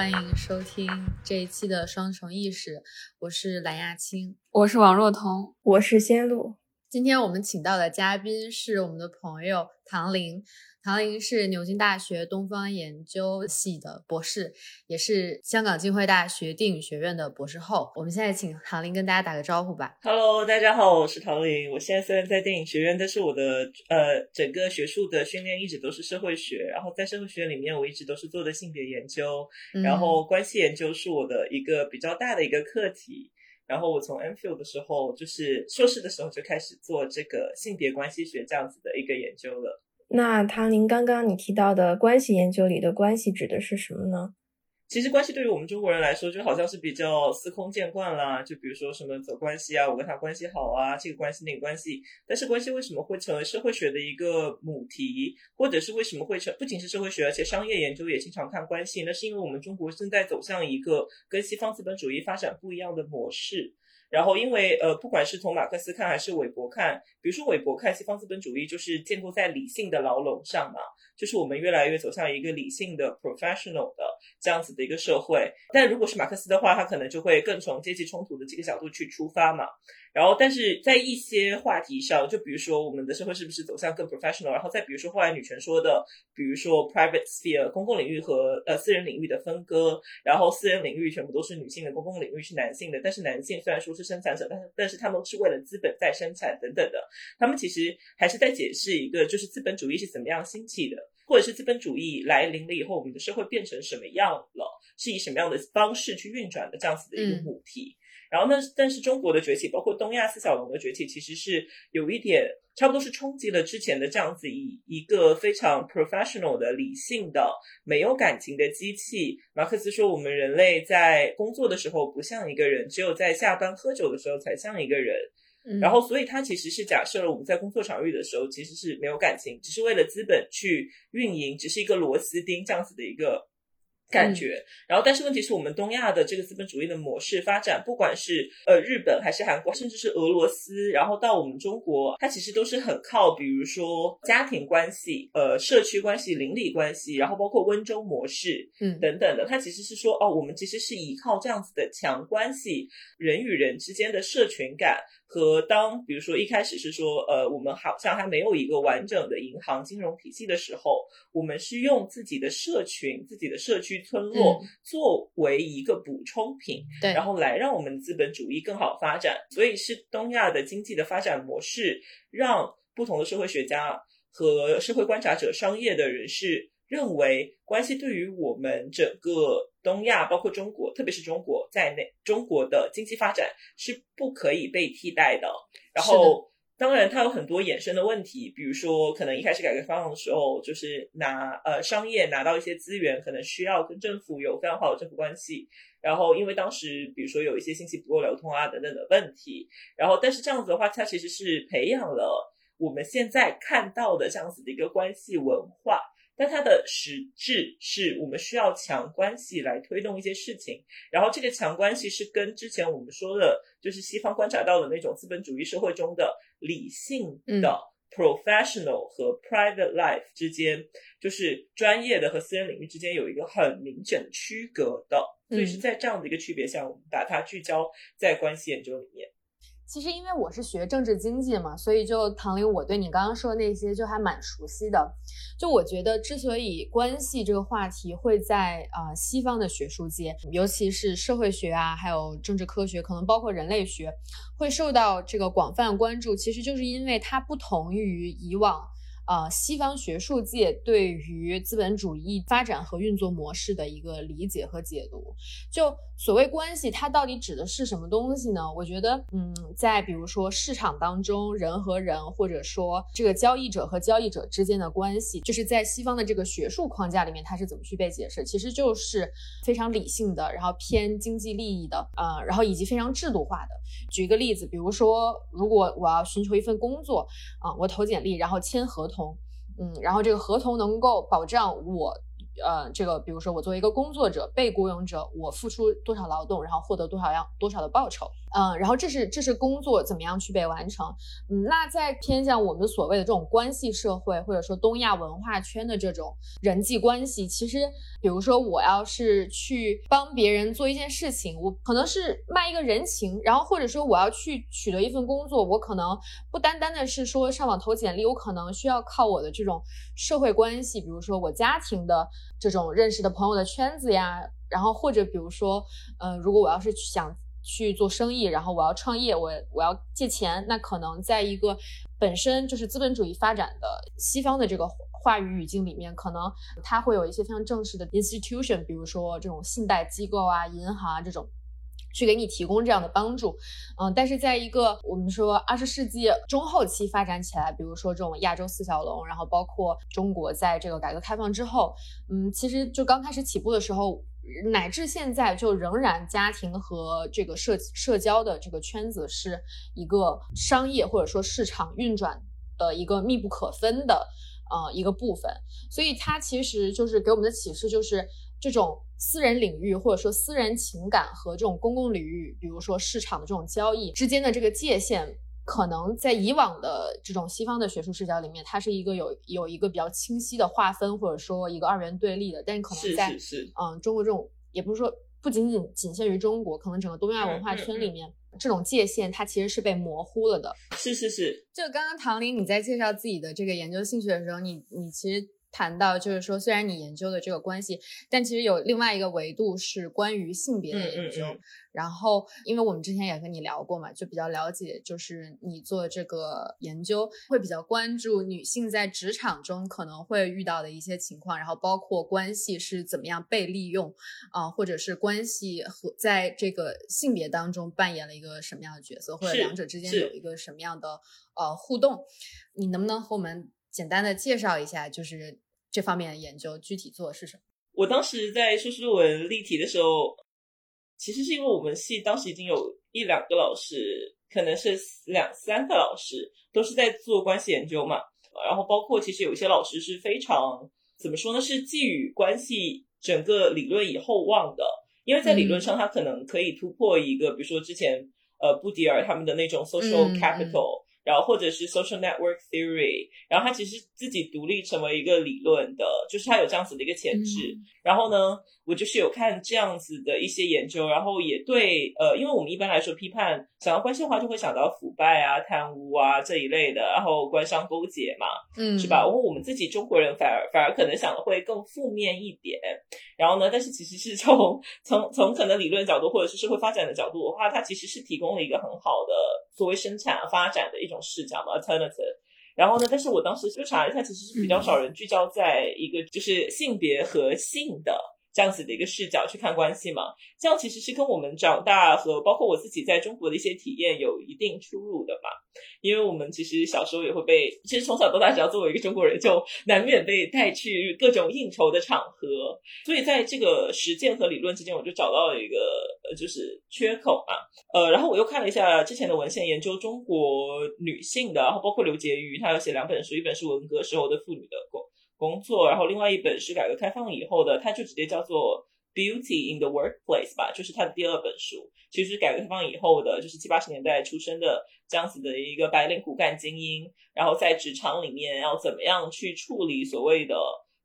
欢迎收听这一期的双重意识，我是蓝亚青，我是王若彤，我是仙露。今天我们请到的嘉宾是我们的朋友唐玲。唐玲是牛津大学东方研究系的博士，也是香港浸会大学电影学院的博士后。我们现在请唐玲跟大家打个招呼吧。Hello，大家好，我是唐玲。我现在虽然在电影学院，但是我的呃整个学术的训练一直都是社会学。然后在社会学里面，我一直都是做的性别研究，然后关系研究是我的一个比较大的一个课题。然后我从 MPhil 的时候，就是硕士的时候就开始做这个性别关系学这样子的一个研究了。那唐林，刚刚你提到的关系研究里的关系指的是什么呢？其实关系对于我们中国人来说，就好像是比较司空见惯啦。就比如说什么走关系啊，我跟他关系好啊，这个关系那个关系。但是关系为什么会成为社会学的一个母题，或者是为什么会成不仅是社会学，而且商业研究也经常看关系？那是因为我们中国正在走向一个跟西方资本主义发展不一样的模式。然后，因为呃，不管是从马克思看还是韦伯看，比如说韦伯看西方资本主义就是建构在理性的牢笼上嘛，就是我们越来越走向一个理性的 professional 的这样子的一个社会。但如果是马克思的话，他可能就会更从阶级冲突的这个角度去出发嘛。然后，但是在一些话题上，就比如说我们的社会是不是走向更 professional？然后再比如说后来女权说的，比如说 private sphere 公共领域和呃私人领域的分割，然后私人领域全部都是女性的，公共领域是男性的。但是男性虽然说是生产者，但是但是他们是为了资本在生产等等的，他们其实还是在解释一个就是资本主义是怎么样兴起的，或者是资本主义来临了以后，我们的社会变成什么样了，是以什么样的方式去运转的这样子的一个母题。然后呢？但是中国的崛起，包括东亚四小龙的崛起，其实是有一点差不多是冲击了之前的这样子以一个非常 professional 的理性的没有感情的机器。马克思说，我们人类在工作的时候不像一个人，只有在下班喝酒的时候才像一个人。然后，所以他其实是假设了我们在工作场域的时候其实是没有感情，只是为了资本去运营，只是一个螺丝钉这样子的一个。感觉，然后但是问题是我们东亚的这个资本主义的模式发展，不管是呃日本还是韩国，甚至是俄罗斯，然后到我们中国，它其实都是很靠，比如说家庭关系、呃社区关系、邻里关系，然后包括温州模式，嗯等等的，它其实是说哦，我们其实是依靠这样子的强关系，人与人之间的社群感。和当比如说一开始是说，呃，我们好像还没有一个完整的银行金融体系的时候，我们是用自己的社群、自己的社区村落作为一个补充品，对，然后来让我们资本主义更好发展。所以是东亚的经济的发展模式，让不同的社会学家和社会观察者、商业的人士。认为关系对于我们整个东亚，包括中国，特别是中国在内，中国的经济发展是不可以被替代的。然后，当然它有很多衍生的问题，比如说，可能一开始改革开放的时候，就是拿呃商业拿到一些资源，可能需要跟政府有非常好的政府关系。然后，因为当时比如说有一些信息不够流通啊等等的问题。然后，但是这样子的话，它其实是培养了我们现在看到的这样子的一个关系文化。但它的实质是我们需要强关系来推动一些事情，然后这个强关系是跟之前我们说的，就是西方观察到的那种资本主义社会中的理性的 professional 和 private life 之间，就是专业的和私人领域之间有一个很明显的区隔的，所以是在这样的一个区别下，我们把它聚焦在关系研究里面。其实因为我是学政治经济嘛，所以就唐林，我对你刚刚说的那些就还蛮熟悉的。就我觉得，之所以关系这个话题会在啊西方的学术界，尤其是社会学啊，还有政治科学，可能包括人类学，会受到这个广泛关注，其实就是因为它不同于以往。呃，西方学术界对于资本主义发展和运作模式的一个理解和解读，就所谓关系，它到底指的是什么东西呢？我觉得，嗯，在比如说市场当中，人和人，或者说这个交易者和交易者之间的关系，就是在西方的这个学术框架里面，它是怎么去被解释？其实就是非常理性的，然后偏经济利益的，呃，然后以及非常制度化的。举一个例子，比如说，如果我要寻求一份工作，啊，我投简历，然后签合同。嗯，然后这个合同能够保障我，呃，这个比如说我作为一个工作者、被雇佣者，我付出多少劳动，然后获得多少样多少的报酬，嗯，然后这是这是工作怎么样去被完成，嗯，那在偏向我们所谓的这种关系社会，或者说东亚文化圈的这种人际关系，其实比如说我要是去帮别人做一件事情，我可能是卖一个人情，然后或者说我要去取得一份工作，我可能不单单的是说上网投简历，我可能需要靠我的这种社会关系，比如说我家庭的。这种认识的朋友的圈子呀，然后或者比如说，呃，如果我要是想去做生意，然后我要创业，我我要借钱，那可能在一个本身就是资本主义发展的西方的这个话语语境里面，可能它会有一些非常正式的 institution，比如说这种信贷机构啊、银行啊这种。去给你提供这样的帮助，嗯，但是在一个我们说二十世纪中后期发展起来，比如说这种亚洲四小龙，然后包括中国在这个改革开放之后，嗯，其实就刚开始起步的时候，乃至现在，就仍然家庭和这个社社交的这个圈子是一个商业或者说市场运转的一个密不可分的呃一个部分，所以它其实就是给我们的启示就是。这种私人领域或者说私人情感和这种公共领域，比如说市场的这种交易之间的这个界限，可能在以往的这种西方的学术视角里面，它是一个有有一个比较清晰的划分，或者说一个二元对立的。但是可能在嗯中国这种，也不是说不仅仅仅限于中国，可能整个东亚文化圈里面，这种界限它其实是被模糊了的。是是是，就刚刚唐林你在介绍自己的这个研究兴趣的时候，你你其实。谈到就是说，虽然你研究的这个关系，但其实有另外一个维度是关于性别的研究。然后，因为我们之前也跟你聊过嘛，就比较了解，就是你做这个研究会比较关注女性在职场中可能会遇到的一些情况，然后包括关系是怎么样被利用啊，或者是关系和在这个性别当中扮演了一个什么样的角色，或者两者之间有一个什么样的呃互动。你能不能和我们？简单的介绍一下，就是这方面的研究具体做的是什么？我当时在硕士论文例题的时候，其实是因为我们系当时已经有一两个老师，可能是两三个老师都是在做关系研究嘛。然后包括其实有一些老师是非常怎么说呢？是寄予关系整个理论以厚望的，因为在理论上他可能可以突破一个，比如说之前呃布迪尔他们的那种 social capital。然后或者是 social network theory，然后它其实自己独立成为一个理论的，就是它有这样子的一个潜质。然后呢，我就是有看这样子的一些研究，然后也对，呃，因为我们一般来说批判想要关系的话，就会想到腐败啊、贪污啊这一类的，然后官商勾结嘛，嗯，是吧？然后我们自己中国人反而反而可能想的会更负面一点。然后呢，但是其实是从从从可能理论角度或者是社会发展的角度的话，它其实是提供了一个很好的作为生产发展的一种视角嘛，alternative。然后呢？但是我当时就查了一下，其实是比较少人聚焦在一个就是性别和性的。这样子的一个视角去看关系嘛，这样其实是跟我们长大和包括我自己在中国的一些体验有一定出入的嘛。因为我们其实小时候也会被，其实从小到大，只要作为一个中国人，就难免被带去各种应酬的场合。所以在这个实践和理论之间，我就找到了一个呃，就是缺口嘛。呃，然后我又看了一下之前的文献，研究中国女性的，然后包括刘婕妤，她有写两本书，一本是文革时候的妇女的工。作，然后另外一本是改革开放以后的，它就直接叫做《Beauty in the Workplace》吧，就是它的第二本书。其实改革开放以后的，就是七八十年代出生的这样子的一个白领骨干精英，然后在职场里面要怎么样去处理所谓的，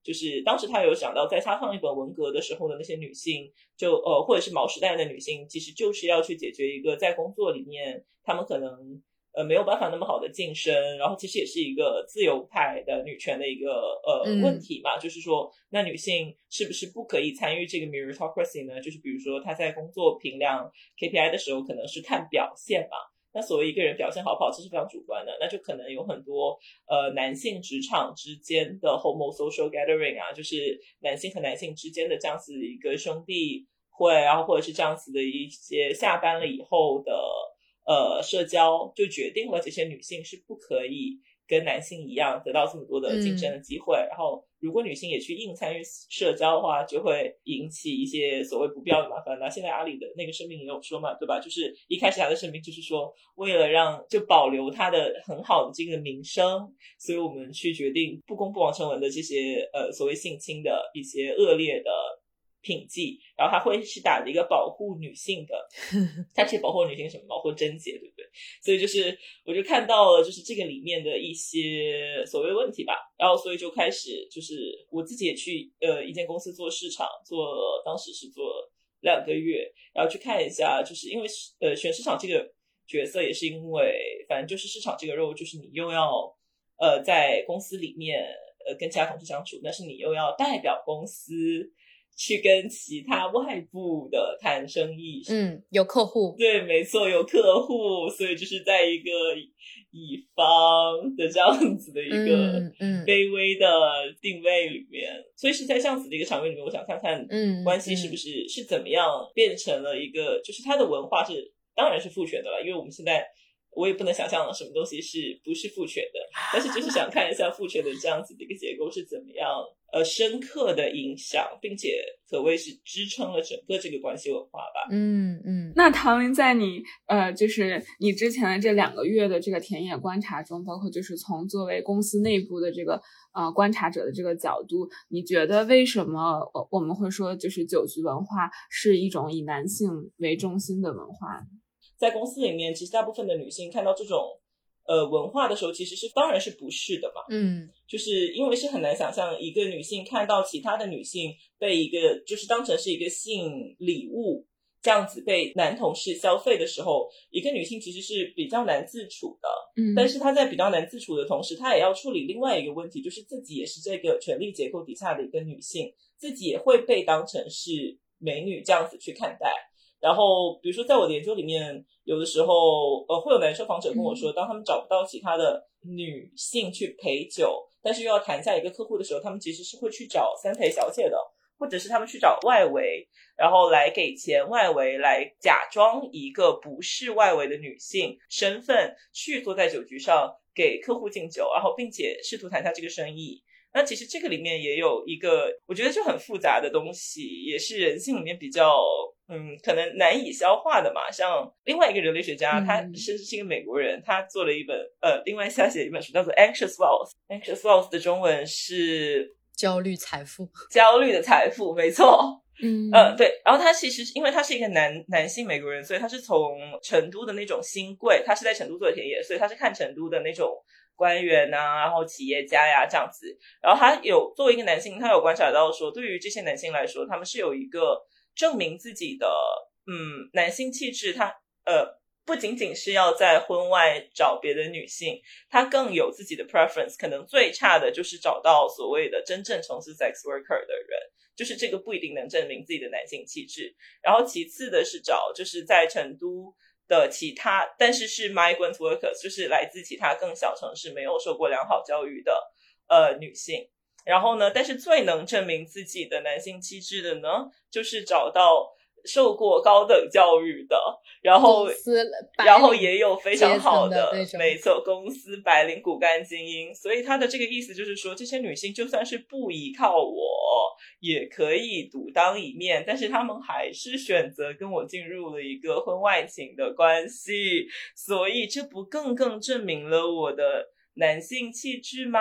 就是当时他有想到，在他上一本文革的时候的那些女性，就呃或者是毛时代的女性，其实就是要去解决一个在工作里面，她们可能。呃，没有办法那么好的晋升，然后其实也是一个自由派的女权的一个呃问题嘛，就是说，那女性是不是不可以参与这个 meritocracy 呢？就是比如说，她在工作评量 KPI 的时候，可能是看表现嘛。那所谓一个人表现好不好，这是非常主观的，那就可能有很多呃男性职场之间的 homo social gathering 啊，就是男性和男性之间的这样子一个兄弟会，然后或者是这样子的一些下班了以后的。呃，社交就决定了这些女性是不可以跟男性一样得到这么多的竞争的机会。然后，如果女性也去硬参与社交的话，就会引起一些所谓不必要的麻烦。那现在阿里的那个声明也有说嘛，对吧？就是一开始他的声明就是说，为了让就保留他的很好的这个名声，所以我们去决定不公布王成文的这些呃所谓性侵的一些恶劣的。品剂，然后他会是打着一个保护女性的，他其实保护女性什么？保护贞洁，对不对？所以就是我就看到了，就是这个里面的一些所谓问题吧。然后所以就开始就是我自己也去呃一间公司做市场，做当时是做两个月，然后去看一下，就是因为呃选市场这个角色也是因为反正就是市场这个肉，就是你又要呃在公司里面呃跟其他同事相处，但是你又要代表公司。去跟其他外部的谈生意，嗯，有客户，对，没错，有客户，所以就是在一个乙方的这样子的一个卑微的定位里面，所以是在这样子的一个场面里面，我想看看，嗯，关系是不是是怎么样变成了一个，就是它的文化是当然是父权的了，因为我们现在我也不能想象什么东西是不是父权的，但是就是想看一下父权的这样子的一个结构是怎么样。呃，深刻的影响，并且可谓是支撑了整个这个关系文化吧。嗯嗯。那唐林，在你呃，就是你之前的这两个月的这个田野观察中，包括就是从作为公司内部的这个呃观察者的这个角度，你觉得为什么我我们会说就是酒局文化是一种以男性为中心的文化？在公司里面，其实大部分的女性看到这种。呃，文化的时候其实是当然是不是的嘛，嗯，就是因为是很难想象一个女性看到其他的女性被一个就是当成是一个性礼物这样子被男同事消费的时候，一个女性其实是比较难自处的，嗯，但是她在比较难自处的同时，她也要处理另外一个问题，就是自己也是这个权力结构底下的一个女性，自己也会被当成是美女这样子去看待。然后，比如说，在我的研究里面，有的时候，呃，会有男受访者跟我说，当他们找不到其他的女性去陪酒，但是又要谈下一个客户的时候，他们其实是会去找三陪小姐的，或者是他们去找外围，然后来给钱外围，来假装一个不是外围的女性身份，去坐在酒局上给客户敬酒，然后并且试图谈下这个生意。那其实这个里面也有一个，我觉得就很复杂的东西，也是人性里面比较。嗯，可能难以消化的嘛。像另外一个人类学家，他甚至是一个美国人，他做了一本呃，另外下写一本书，叫做《Anxious Wealth》。Anxious Wealth 的中文是焦虑财富。焦虑的财富，没错。嗯嗯，对。然后他其实因为他是一个男男性美国人，所以他是从成都的那种新贵，他是在成都做田野，所以他是看成都的那种官员呐，然后企业家呀这样子。然后他有作为一个男性，他有观察到说，对于这些男性来说，他们是有一个。证明自己的嗯男性气质，他呃不仅仅是要在婚外找别的女性，他更有自己的 preference。可能最差的就是找到所谓的真正从事 sex worker 的人，就是这个不一定能证明自己的男性气质。然后其次的是找就是在成都的其他，但是是 migrant workers，就是来自其他更小城市没有受过良好教育的呃女性。然后呢？但是最能证明自己的男性气质的呢，就是找到受过高等教育的，然后然后也有非常好的，没错，公司白领骨干精英。所以他的这个意思就是说，这些女性就算是不依靠我，也可以独当一面，但是他们还是选择跟我进入了一个婚外情的关系。所以这不更更证明了我的？男性气质吗？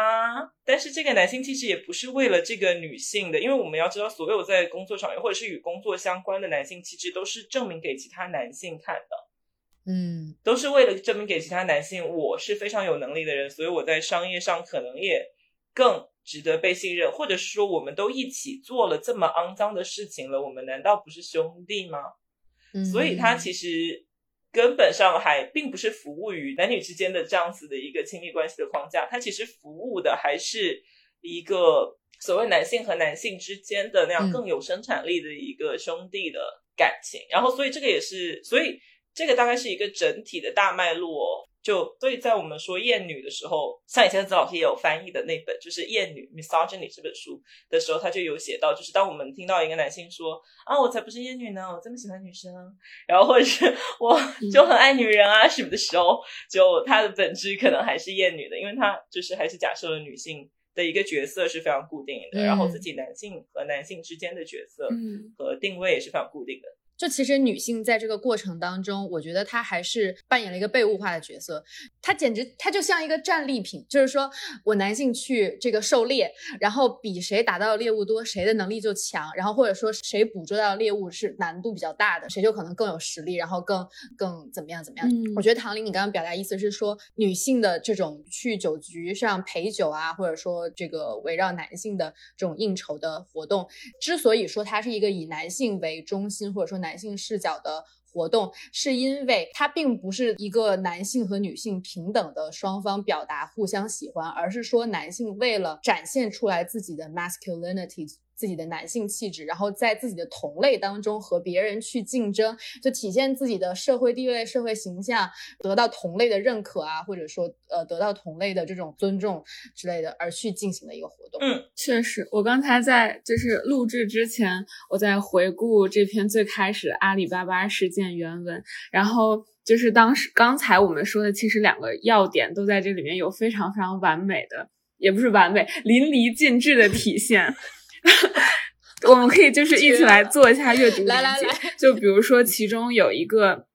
但是这个男性气质也不是为了这个女性的，因为我们要知道，所有在工作上面或者是与工作相关的男性气质，都是证明给其他男性看的。嗯，都是为了证明给其他男性，我是非常有能力的人，所以我在商业上可能也更值得被信任，或者是说，我们都一起做了这么肮脏的事情了，我们难道不是兄弟吗？所以他其实。根本上还并不是服务于男女之间的这样子的一个亲密关系的框架，它其实服务的还是一个所谓男性和男性之间的那样更有生产力的一个兄弟的感情。然后，所以这个也是，所以这个大概是一个整体的大脉络。就所以在我们说厌女的时候，像以前子老师也有翻译的那本就是《厌女 Misogyny》这本书的时候，他就有写到，就是当我们听到一个男性说啊，我才不是厌女呢，我这么喜欢女生，然后或者是我就很爱女人啊什么的时候，就他的本质可能还是厌女的，因为他就是还是假设了女性的一个角色是非常固定的，然后自己男性和男性之间的角色和定位也是非常固定的。就其实女性在这个过程当中，我觉得她还是扮演了一个被物化的角色。她简直，她就像一个战利品，就是说我男性去这个狩猎，然后比谁打到的猎物多，谁的能力就强，然后或者说谁捕捉到的猎物是难度比较大的，谁就可能更有实力，然后更更怎么样怎么样。我觉得唐林，你刚刚表达意思是说，女性的这种去酒局上陪酒啊，或者说这个围绕男性的这种应酬的活动，之所以说它是一个以男性为中心，或者说男性视角的活动，是因为它并不是一个男性和女性平等的双方表达互相喜欢，而是说男性为了展现出来自己的 masculinity。自己的男性气质，然后在自己的同类当中和别人去竞争，就体现自己的社会地位、社会形象，得到同类的认可啊，或者说呃得到同类的这种尊重之类的，而去进行的一个活动。嗯，确实，我刚才在就是录制之前，我在回顾这篇最开始阿里巴巴事件原文，然后就是当时刚才我们说的，其实两个要点都在这里面有非常非常完美的，也不是完美，淋漓尽致的体现。我们可以就是一起来做一下阅读理解，就比如说其中有一个，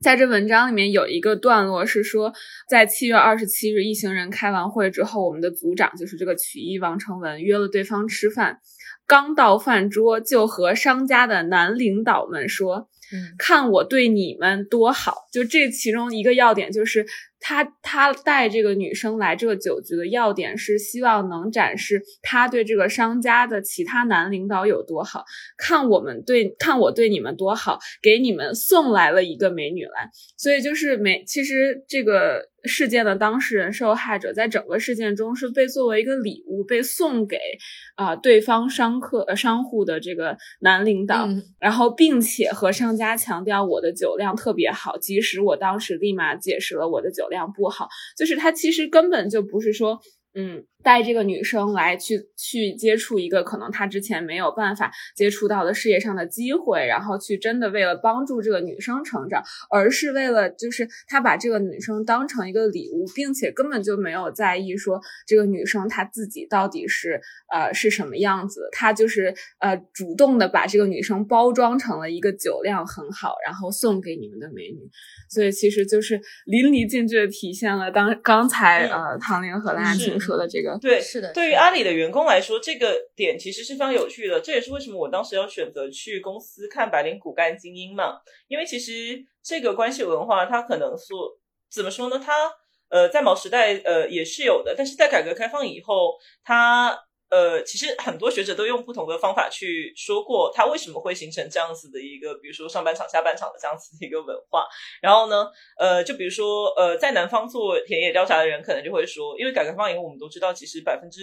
在这文章里面有一个段落是说，在七月二十七日一行人开完会之后，我们的组长就是这个曲艺王成文约了对方吃饭，刚到饭桌就和商家的男领导们说。看我对你们多好，就这其中一个要点就是他他带这个女生来这个酒局的要点是希望能展示他对这个商家的其他男领导有多好。看我们对看我对你们多好，给你们送来了一个美女来，所以就是美其实这个。事件的当事人、受害者在整个事件中是被作为一个礼物被送给啊对方商客呃商户的这个男领导，然后并且和商家强调我的酒量特别好，即使我当时立马解释了我的酒量不好，就是他其实根本就不是说。嗯，带这个女生来去去接触一个可能她之前没有办法接触到的事业上的机会，然后去真的为了帮助这个女生成长，而是为了就是他把这个女生当成一个礼物，并且根本就没有在意说这个女生她自己到底是呃是什么样子，他就是呃主动的把这个女生包装成了一个酒量很好，然后送给你们的美女，所以其实就是淋漓尽致的体现了当刚才呃唐玲和蓝青。说的这个对是的，对于阿里的员工来说，这个点其实是非常有趣的。这也是为什么我当时要选择去公司看《白领骨干精英》嘛，因为其实这个关系文化，它可能说怎么说呢？它呃，在毛时代呃也是有的，但是在改革开放以后，它。呃，其实很多学者都用不同的方法去说过，它为什么会形成这样子的一个，比如说上半场、下半场的这样子的一个文化。然后呢，呃，就比如说，呃，在南方做田野调查的人，可能就会说，因为改革开放以后，我们都知道，其实百分之。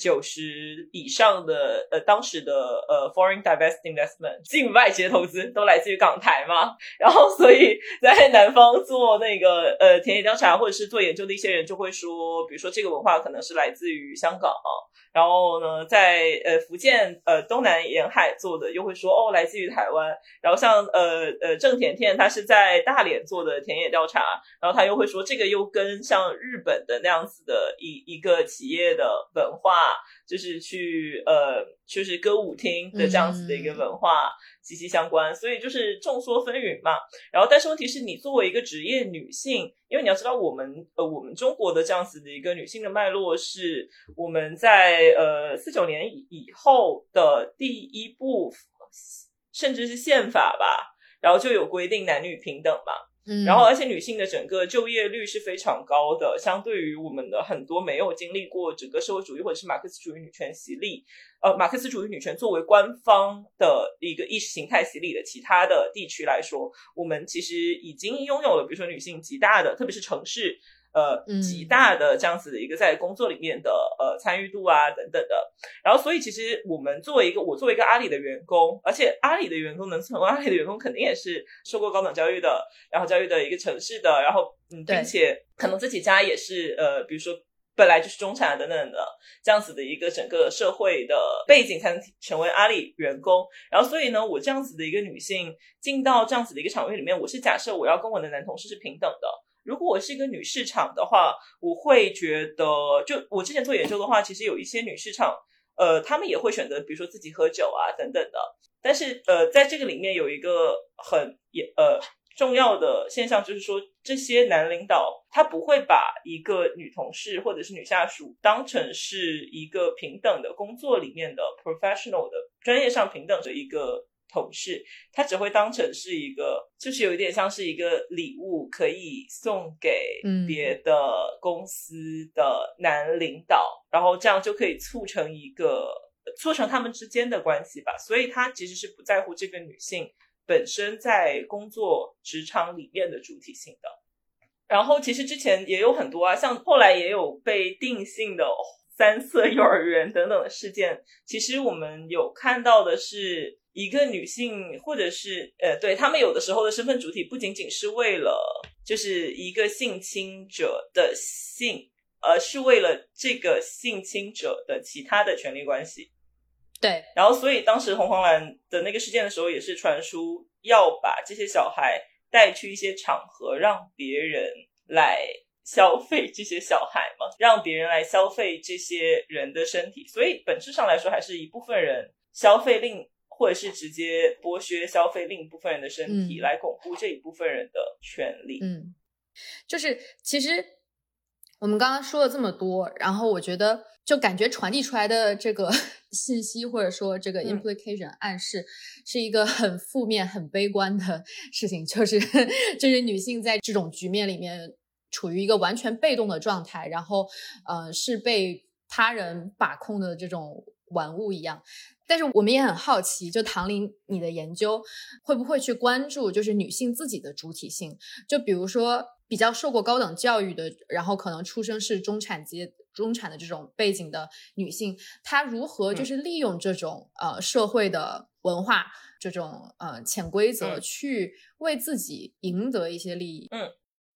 九十以上的呃，当时的呃，foreign direct investment 境外企业投资都来自于港台嘛，然后所以在南方做那个呃田野调查或者是做研究的一些人就会说，比如说这个文化可能是来自于香港，然后呢，在呃福建呃东南沿海做的又会说哦来自于台湾，然后像呃呃郑甜甜她是在大连做的田野调查，然后她又会说这个又跟像日本的那样子的一一个企业的文化。就是去呃，就是歌舞厅的这样子的一个文化息息相关，所以就是众说纷纭嘛。然后，但是问题是你作为一个职业女性，因为你要知道，我们呃，我们中国的这样子的一个女性的脉络，是我们在呃四九年以以后的第一部，甚至是宪法吧，然后就有规定男女平等嘛。然后，而且女性的整个就业率是非常高的，相对于我们的很多没有经历过整个社会主义或者是马克思主义女权洗礼，呃，马克思主义女权作为官方的一个意识形态洗礼的其他的地区来说，我们其实已经拥有了，比如说女性极大的，特别是城市。呃，极大的这样子的一个在工作里面的呃参与度啊等等的，然后所以其实我们作为一个我作为一个阿里的员工，而且阿里的员工能成为阿里的员工，肯定也是受过高等教育的，然后教育的一个城市的，然后嗯，并且可能自己家也是呃，比如说本来就是中产等等的这样子的一个整个社会的背景，才能成为阿里员工。然后所以呢，我这样子的一个女性进到这样子的一个场域里面，我是假设我要跟我的男同事是平等的。如果我是一个女市场的话，我会觉得，就我之前做研究的话，其实有一些女市场，呃，她们也会选择，比如说自己喝酒啊等等的。但是，呃，在这个里面有一个很也呃重要的现象，就是说这些男领导他不会把一个女同事或者是女下属当成是一个平等的工作里面的 professional 的专业上平等的一个。同事，他只会当成是一个，就是有一点像是一个礼物，可以送给别的公司的男领导，然后这样就可以促成一个促成他们之间的关系吧。所以他其实是不在乎这个女性本身在工作职场里面的主体性的。然后其实之前也有很多啊，像后来也有被定性的三色幼儿园等等的事件。其实我们有看到的是。一个女性，或者是呃，对他们有的时候的身份主体，不仅仅是为了就是一个性侵者的性，而是为了这个性侵者的其他的权利关系。对，然后所以当时红黄蓝的那个事件的时候，也是传输要把这些小孩带去一些场合，让别人来消费这些小孩嘛，让别人来消费这些人的身体。所以本质上来说，还是一部分人消费令。或者是直接剥削消费另一部分人的身体，来巩固这一部分人的权利。嗯，就是其实我们刚刚说了这么多，然后我觉得就感觉传递出来的这个 信息，或者说这个 implication 暗示，是一个很负面、很悲观的 事情，就是就是女性在这种局面里面处于一个完全被动的状态，然后呃是被他人把控的这种玩物一样。但是我们也很好奇，就唐林，你的研究会不会去关注，就是女性自己的主体性？就比如说比较受过高等教育的，然后可能出生是中产阶中产的这种背景的女性，她如何就是利用这种呃社会的文化这种呃潜规则去为自己赢得一些利益？嗯。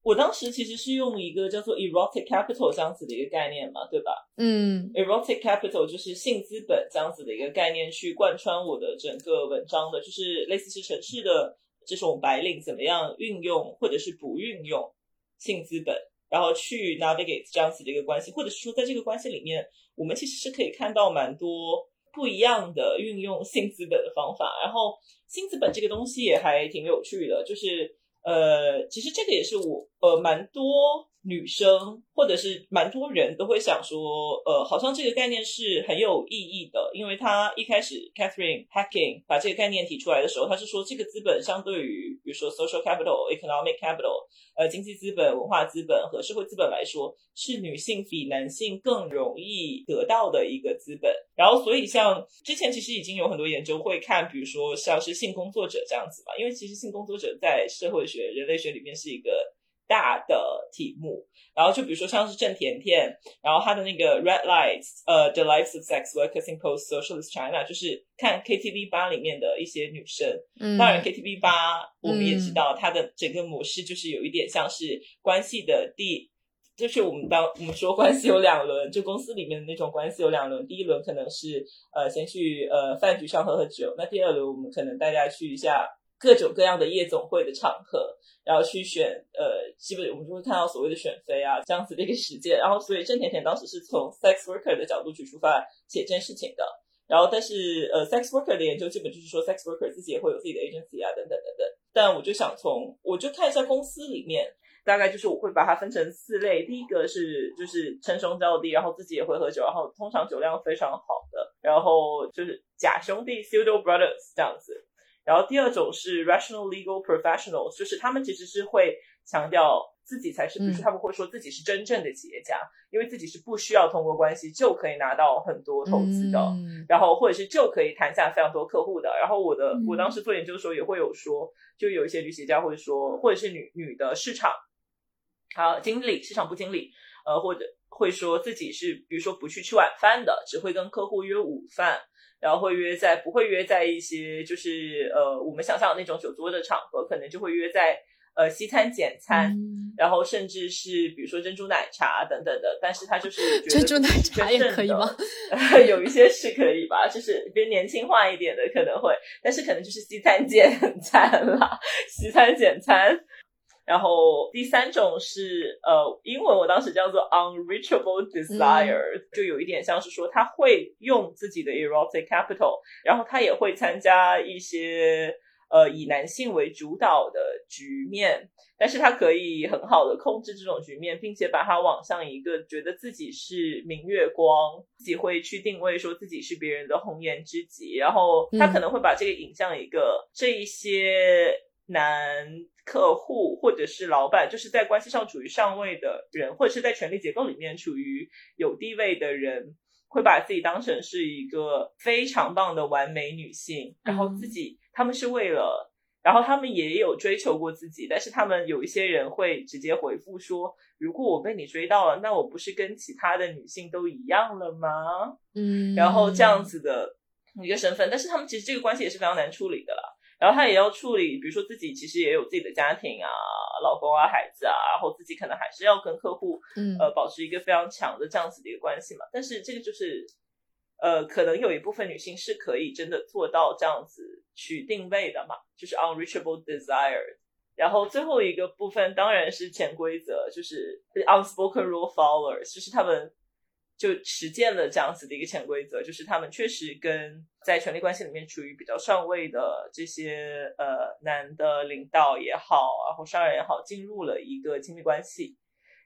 我当时其实是用一个叫做 erotic capital 这样子的一个概念嘛，对吧？嗯，erotic capital 就是性资本这样子的一个概念去贯穿我的整个文章的，就是类似是城市的这种白领怎么样运用或者是不运用性资本，然后去 navigate 这样子的一个关系，或者是说在这个关系里面，我们其实是可以看到蛮多不一样的运用性资本的方法。然后性资本这个东西也还挺有趣的，就是。呃，其实这个也是我呃蛮多女生或者是蛮多人都会想说，呃，好像这个概念是很有意义的，因为他一开始 Catherine Hacking 把这个概念提出来的时候，他是说这个资本相对于比如说 social capital、economic capital。呃，经济资本、文化资本和社会资本来说，是女性比男性更容易得到的一个资本。然后，所以像之前其实已经有很多研究会看，比如说像是性工作者这样子嘛，因为其实性工作者在社会学、人类学里面是一个大的题目。然后就比如说像是郑甜甜，然后她的那个 Red Lights，呃，The Lives of Sex Workers in Post-Socialist China，就是看 KTV 吧里面的一些女生。嗯，当然 KTV 吧我们也知道，它的整个模式就是有一点像是关系的第，就是我们当我们说关系有两轮，就公司里面的那种关系有两轮，第一轮可能是呃先去呃饭局上喝喝酒，那第二轮我们可能大家去一下各种各样的夜总会的场合。然后去选，呃，基本我们就会看到所谓的选妃啊这样子的一个实践。然后，所以郑甜甜当时是从 sex worker 的角度去出发写这件事情的。然后，但是呃，sex worker 的研究基本就是说，sex worker 自己也会有自己的 agency 啊，等等等等。但我就想从，我就看一下公司里面，大概就是我会把它分成四类。第一个是就是称兄道弟，然后自己也会喝酒，然后通常酒量非常好的，然后就是假兄弟 pseudo brothers 这样子。然后第二种是 rational legal professionals，就是他们其实是会强调自己才是，比如说他们会说自己是真正的企业家，因为自己是不需要通过关系就可以拿到很多投资的，然后或者是就可以谈下非常多客户的。然后我的我当时做研究的时候也会有说，就有一些女企业家会说，或者是女女的市场好经理、市场部经理，呃，或者会说自己是比如说不去吃晚饭的，只会跟客户约午饭。然后会约在不会约在一些就是呃我们想象的那种酒桌的场合，可能就会约在呃西餐简餐，然后甚至是比如说珍珠奶茶等等的。但是他就是 珍珠奶茶也可以吗？有一些是可以吧，就是比如年轻化一点的可能会，但是可能就是西餐简餐啦，西餐简餐。然后第三种是呃，英文我当时叫做 unreachable desire，、就有一点像是说他会用自己的 erotic capital，然后他也会参加一些呃以男性为主导的局面，但是他可以很好的控制这种局面，并且把它往上一个觉得自己是明月光，自己会去定位说自己是别人的红颜知己，然后他可能会把这个引向一个这一些男客户或者是老板，就是在关系上处于上位的人，或者是在权力结构里面处于有地位的人。会把自己当成是一个非常棒的完美女性，然后自己他们是为了，然后他们也有追求过自己，但是他们有一些人会直接回复说，如果我被你追到了，那我不是跟其他的女性都一样了吗？嗯，然后这样子的一个身份，但是他们其实这个关系也是非常难处理的啦。然后他也要处理，比如说自己其实也有自己的家庭啊、老公啊、孩子啊，然后自己可能还是要跟客户嗯呃保持一个非常强的这样子的一个关系嘛。但是这个就是呃，可能有一部分女性是可以真的做到这样子去定位的嘛，就是 unreachable desire。然后最后一个部分当然是潜规则，就是 unspoken rule followers，就是他们就实践了这样子的一个潜规则，就是他们确实跟在权力关系里面处于比较上位的这些呃男的领导也好，然后商人也好，进入了一个亲密关系。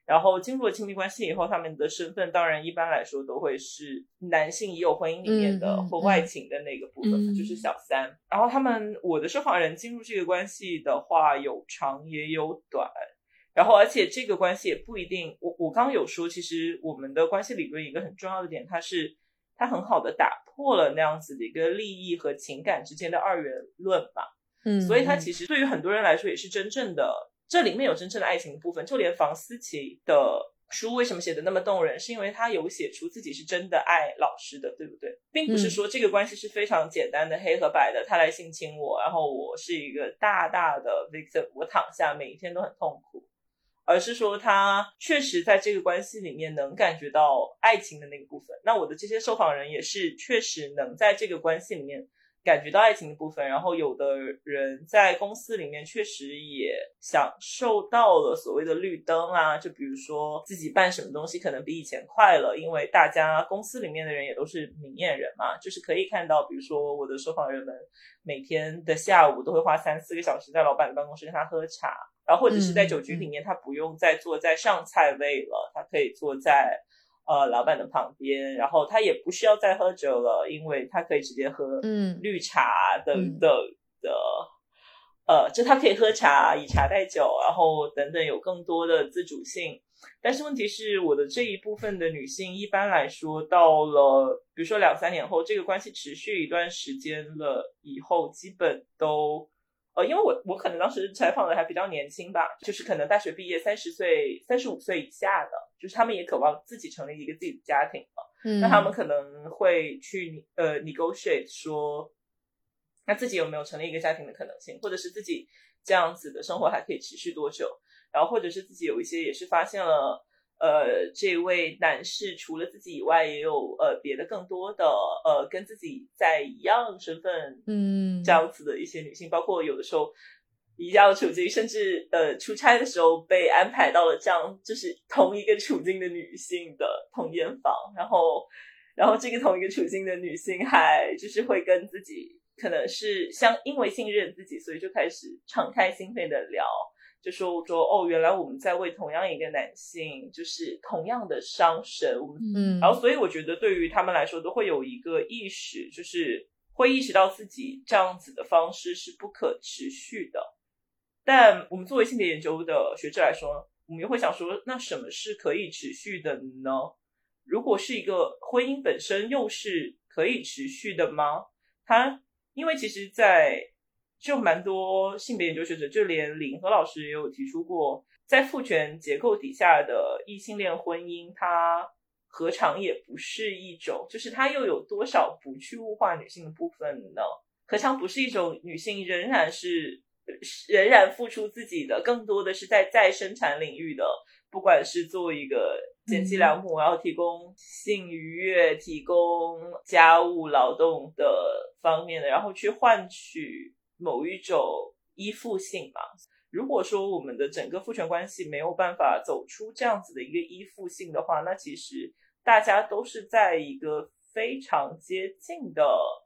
然后进入了亲密关系以后，他们的身份当然一般来说都会是男性已有婚姻里面的嗯嗯婚外情的那个部分，嗯就是小三。然后他们我的受访人进入这个关系的话，有长也有短。然后，而且这个关系也不一定。我我刚刚有说，其实我们的关系理论一个很重要的点，它是它很好的打破了那样子的一个利益和情感之间的二元论吧。嗯，所以它其实对于很多人来说也是真正的，这里面有真正的爱情的部分。就连房思琪的书为什么写的那么动人，是因为他有写出自己是真的爱老师的，对不对？并不是嗯说这个关系是非常简单的黑和白的，他来性侵我，然后我是一个大大的 victim，我躺下每一天都很痛苦。而是说他确实在这个关系里面能感觉到爱情的那个部分。那我的这些受访人也是确实能在这个关系里面感觉到爱情的部分。然后有的人在公司里面确实也享受到了所谓的绿灯啊，就比如说自己办什么东西可能比以前快了，因为大家公司里面的人也都是明眼人嘛，就是可以看到，比如说我的受访人们每天的下午都会花三四个小时在老板的办公室跟他喝茶。然后或者是在酒局里面，他不用再坐在上菜位了，他可以坐在呃老板的旁边，然后他也不需要再喝酒了，因为他可以直接喝嗯绿茶等嗯等的，呃，就他可以喝茶，以茶代酒，然后等等有更多的自主性。但是问题是，我的这一部分的女性，一般来说，到了比如说两三年后，这个关系持续一段时间了以后，基本都。呃，因为我我可能当时采访的还比较年轻吧，就是可能大学毕业三十岁、三十五岁以下的，就是他们也渴望自己成立一个自己的家庭嘛。嗯，那他们可能会去呃 negotiate 说，那自己有没有成立一个家庭的可能性，或者是自己这样子的生活还可以持续多久，然后或者是自己有一些也是发现了。呃，这位男士除了自己以外，也有呃别的更多的呃跟自己在一样身份，嗯这样子的一些女性，包括有的时候一样处境，甚至呃出差的时候被安排到了这样就是同一个处境的女性的同间房，然后然后这个同一个处境的女性还就是会跟自己可能是相因为信任自己，所以就开始敞开心扉的聊。就说说哦，原来我们在为同样一个男性，就是同样的伤神，嗯，然后，所以我觉得对于他们来说，都会有一个意识，就是会意识到自己这样子的方式是不可持续的。但我们作为性别研究的学者来说，我们又会想说，那什么是可以持续的呢？如果是一个婚姻本身，又是可以持续的吗？它因为其实，在就蛮多性别研究学者，就连林和老师也有提出过，在父权结构底下的异性恋婚姻，它何尝也不是一种，就是它又有多少不去物化女性的部分呢？何尝不是一种女性仍然是仍然付出自己的，更多的是在再生产领域的，不管是作为一个贤妻良母，然后提供性愉悦、提供家务劳动的方面的，然后去换取某一种依附性嘛。如果说我们的整个父权关系没有办法走出这样子的一个依附性的话，那其实大家都是在一个非常接近的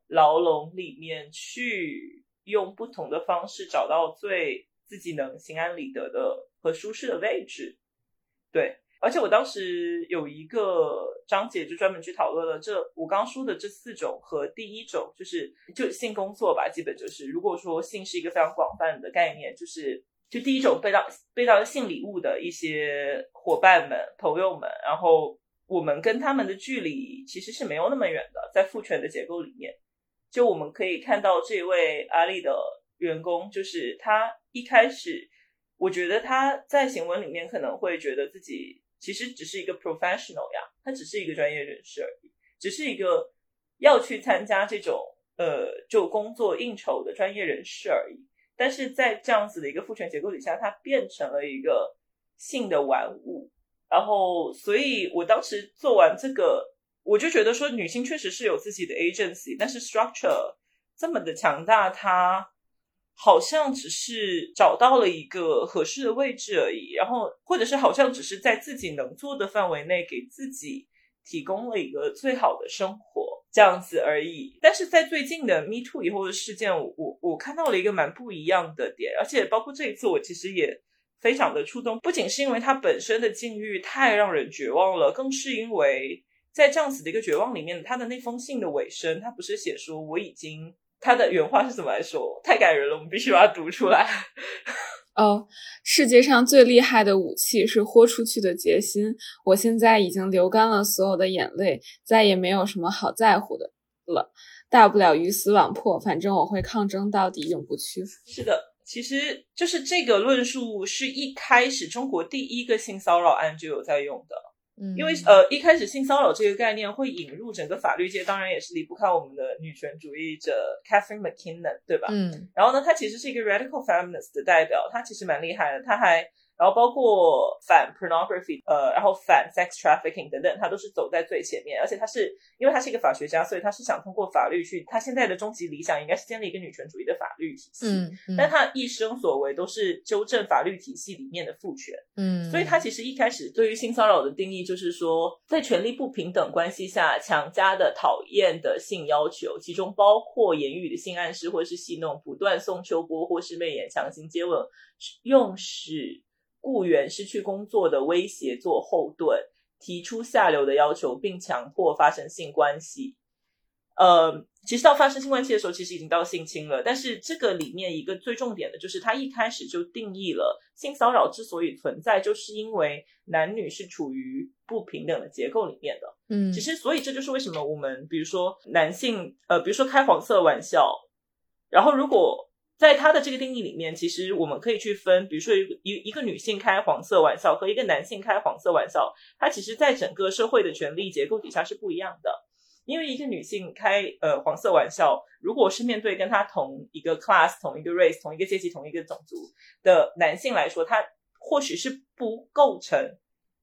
牢笼里面去用不同的方式找到最自己能心安理得的和舒适的位置。对，而且我当时有一个章节就专门去讨论了这我刚说的这四种和第一种就是就性工作吧，基本就是如果说性是一个非常广泛的概念，就是。就第一种被到被到性礼物的一些伙伴们、朋友们，然后我们跟他们的距离其实是没有那么远的，在父权的结构里面，就我们可以看到这位阿丽的员工，就是他一开始，我觉得他在行文里面可能会觉得自己其实只是一个 professional 呀，他只是一个专业人士而已，只是一个要去参加这种呃就工作应酬的专业人士而已。但是在这样子的一个父权结构底下，它变成了一个性的玩物。然后，所以我当时做完这个，我就觉得说，女性确实是有自己的 agency，但是 structure 这么的强大，它好像只是找到了一个合适的位置而已。然后，或者是好像只是在自己能做的范围内，给自己提供了一个最好的生活。这样子而已，但是在最近的 Me Too 以后的事件，我我我看到了一个蛮不一样的点，而且包括这一次，我其实也非常的触动，不仅是因为他本身的境遇太让人绝望了，更是因为在这样子的一个绝望里面，他的那封信的尾声，他不是写说我已经，他的原话是怎么来说？太感人了，我们必须把它读出来。哦，世界上最厉害的武器是豁出去的决心。我现在已经流干了所有的眼泪，再也没有什么好在乎的了。大不了鱼死网破，反正我会抗争到底，永不屈服。是的，其实就是这个论述是一开始中国第一个性骚扰案就有在用的。因为呃，一开始性骚扰这个概念会引入整个法律界，当然也是离不开我们的女权主义者 Catherine McKinnon，对吧？嗯，然后呢，她其实是一个 radical feminist 的代表，她其实蛮厉害的，她还。然后包括反 pornography，呃，然后反 sex trafficking 等等，他都是走在最前面。而且他是，因为他是一个法学家，所以他是想通过法律去，他现在的终极理想应该是建立一个女权主义的法律体系。嗯，但他一生所为都是纠正法律体系里面的父权。嗯，所以他其实一开始对于性骚扰的定义就是说，在权力不平等关系下强加的讨厌的性要求，其中包括言语的性暗示或是戏弄、不断送秋波或是媚眼、强行接吻，用使。雇员失去工作的威胁做后盾，提出下流的要求，并强迫发生性关系。呃，其实到发生性关系的时候，其实已经到性侵了。但是这个里面一个最重点的就是，他一开始就定义了性骚扰之所以存在，就是因为男女是处于不平等的结构里面的。嗯，其实所以这就是为什么我们比如说男性，呃，比如说开黄色玩笑，然后如果。在他的这个定义里面，其实我们可以去分，比如说一一一个女性开黄色玩笑和一个男性开黄色玩笑，它其实在整个社会的权力结构底下是不一样的。因为一个女性开呃黄色玩笑，如果是面对跟她同一个 class、同一个 race、同一个阶级、同一个种族的男性来说，他或许是不构成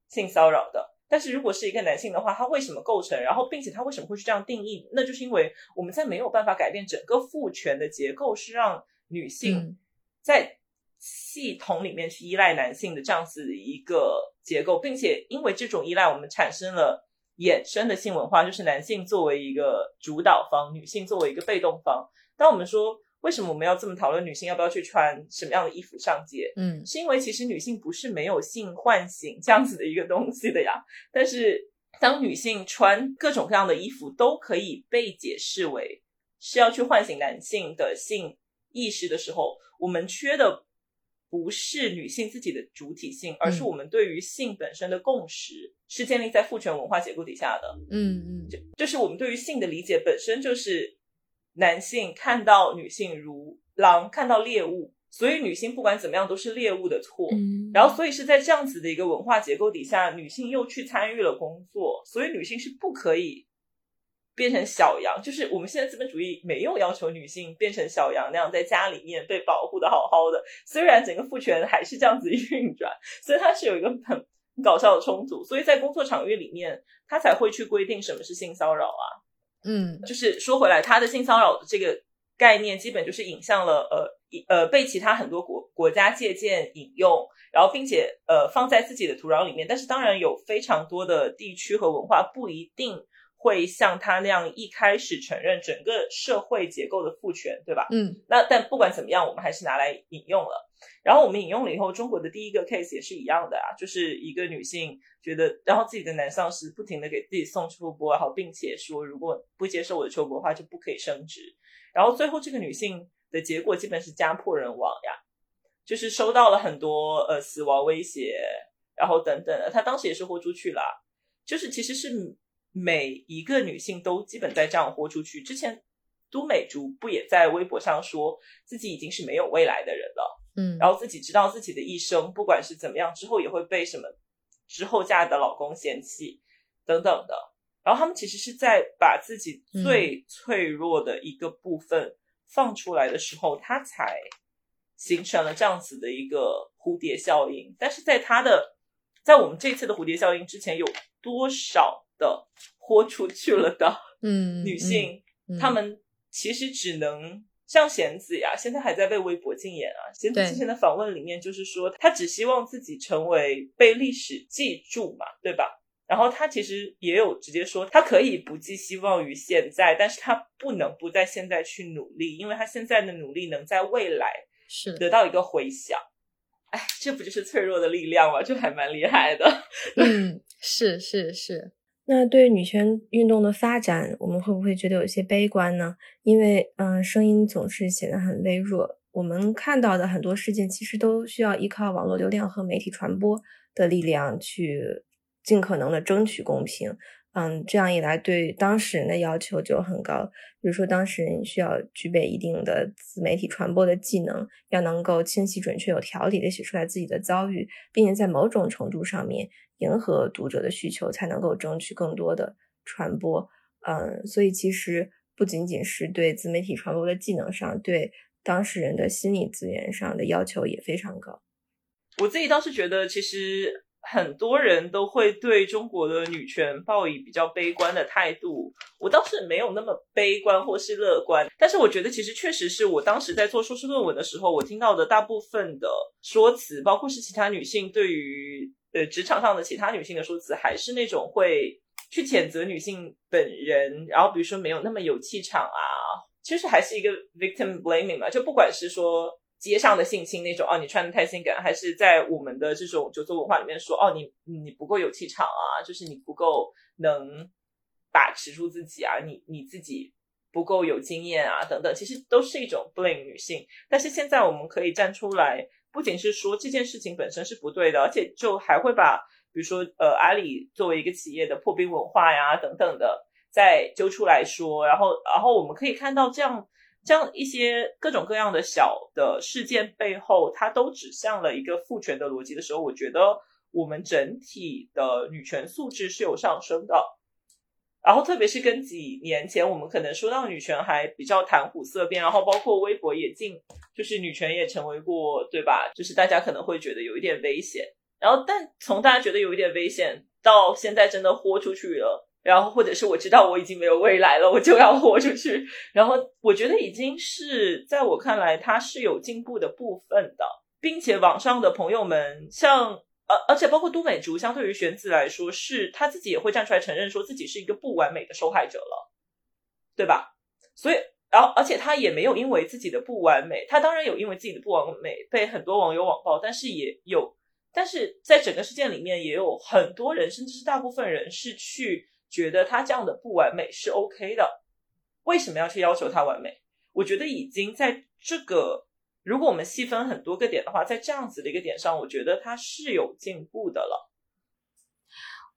性骚扰的。但是如果是一个男性的话，他为什么构成？然后，并且他为什么会去这样定义？那就是因为我们在没有办法改变整个父权的结构，是让。女性在系统里面去依赖男性的这样子的一个结构，并且因为这种依赖，我们产生了衍生的性文化，就是男性作为一个主导方，女性作为一个被动方。当我们说为什么我们要这么讨论女性要不要去穿什么样的衣服上街，嗯，是因为其实女性不是没有性唤醒这样子的一个东西的呀。但是当女性穿各种各样的衣服都可以被解释为是要去唤醒男性的性。意识的时候，我们缺的不是女性自己的主体性，而是我们对于性本身的共识是建立在父权文化结构底下的。嗯嗯，就就是我们对于性的理解本身就是男性看到女性如狼看到猎物，所以女性不管怎么样都是猎物的错。然后，所以是在这样子的一个文化结构底下，女性又去参与了工作，所以女性是不可以。变成小羊，就是我们现在资本主义没有要求女性变成小羊那样在家里面被保护的好好的。虽然整个父权还是这样子运转，所以它是有一个很搞笑的冲突。所以在工作场域里面，他才会去规定什么是性骚扰啊。嗯，就是说回来，他的性骚扰的这个概念基本就是引向了呃呃被其他很多国国家借鉴引用，然后并且呃放在自己的土壤里面。但是当然有非常多的地区和文化不一定会像他那样一开始承认整个社会结构的父权，对吧？嗯，那但不管怎么样，我们还是拿来引用了。然后我们引用了以后，中国的第一个 case 也是一样的啊，就是一个女性觉得，然后自己的男上司不停的给自己送秋波，然后并且说，如果不接受我的秋波的话，就不可以升职。然后最后这个女性的结果基本是家破人亡呀，就是收到了很多呃死亡威胁，然后等等的。她当时也是豁出去了，就是其实是每一个女性都基本在这样豁出去。之前都美竹不也在微博上说自己已经是没有未来的人了。嗯，然后自己知道自己的一生，不管是怎么样，之后也会被什么之后嫁的老公嫌弃等等的。然后他们其实是在把自己最脆弱的一个部分放出来的时候，他才形成了这样子的一个蝴蝶效应。但是在他的在我们这次的蝴蝶效应之前，有多少的豁出去了的嗯女性，嗯她们其实只能。像贤子呀，现在还在被微博禁言啊。贤子之前的访问里面就是说，她只希望自己成为被历史记住嘛，对吧？然后他其实也有直接说，他可以不寄希望于现在，但是他不能不在现在去努力，因为他现在的努力能在未来是得到一个回响。哎，这不就是脆弱的力量吗？就还蛮厉害的。嗯，是是是。那对女权运动的发展，我们会不会觉得有些悲观呢？因为，嗯，声音总是显得很微弱。我们看到的很多事件，其实都需要依靠网络流量和媒体传播的力量去尽可能的争取公平。嗯，这样一来，对当事人的要求就很高。比如说，当事人需要具备一定的自媒体传播的技能，要能够清晰、准确、有条理的写出来自己的遭遇，并且在某种程度上面迎合读者的需求，才能够争取更多的传播。嗯，所以其实不仅仅是对自媒体传播的技能上，对当事人的心理资源上的要求也非常高。我自己倒是觉得，其实。很多人都会对中国的女权抱以比较悲观的态度，我倒是没有那么悲观或是乐观，但是我觉得其实确实是我当时在做硕士论文的时候，我听到的大部分的说辞，包括是其他女性对于呃职场上的其他女性的说辞，还是那种会去谴责女性本人，然后比如说没有那么有气场啊，其实还是一个 victim blaming 嘛，就不管是说。街上的性侵那种哦，你穿的太性感，还是在我们的这种酒桌文化里面说哦，你你不够有气场啊，就是你不够能把持住自己啊，你你自己不够有经验啊，等等，其实都是一种 blame 女性。但是现在我们可以站出来，不仅是说这件事情本身是不对的，而且就还会把比如说呃阿里作为一个企业的破冰文化呀等等的再揪出来说，然后然后我们可以看到这样。这样一些各种各样的小的事件背后，它都指向了一个父权的逻辑的时候，我觉得我们整体的女权素质是有上升的。然后，特别是跟几年前我们可能说到女权还比较谈虎色变，然后包括微博也进，就是女权也成为过，对吧？就是大家可能会觉得有一点危险。然后，但从大家觉得有一点危险到现在真的豁出去了。然后，或者是我知道我已经没有未来了，我就要豁出去。然后，我觉得已经是在我看来，它是有进步的部分的，并且网上的朋友们，像呃，而且包括都美竹，相对于玄子来说，是他自己也会站出来承认，说自己是一个不完美的受害者了，对吧？所以，然后，而且他也没有因为自己的不完美，他当然有因为自己的不完美被很多网友网暴，但是也有，但是在整个事件里面，也有很多人，甚至是大部分人是去。觉得他这样的不完美是 OK 的，为什么要去要求他完美？我觉得已经在这个，如果我们细分很多个点的话，在这样子的一个点上，我觉得他是有进步的了。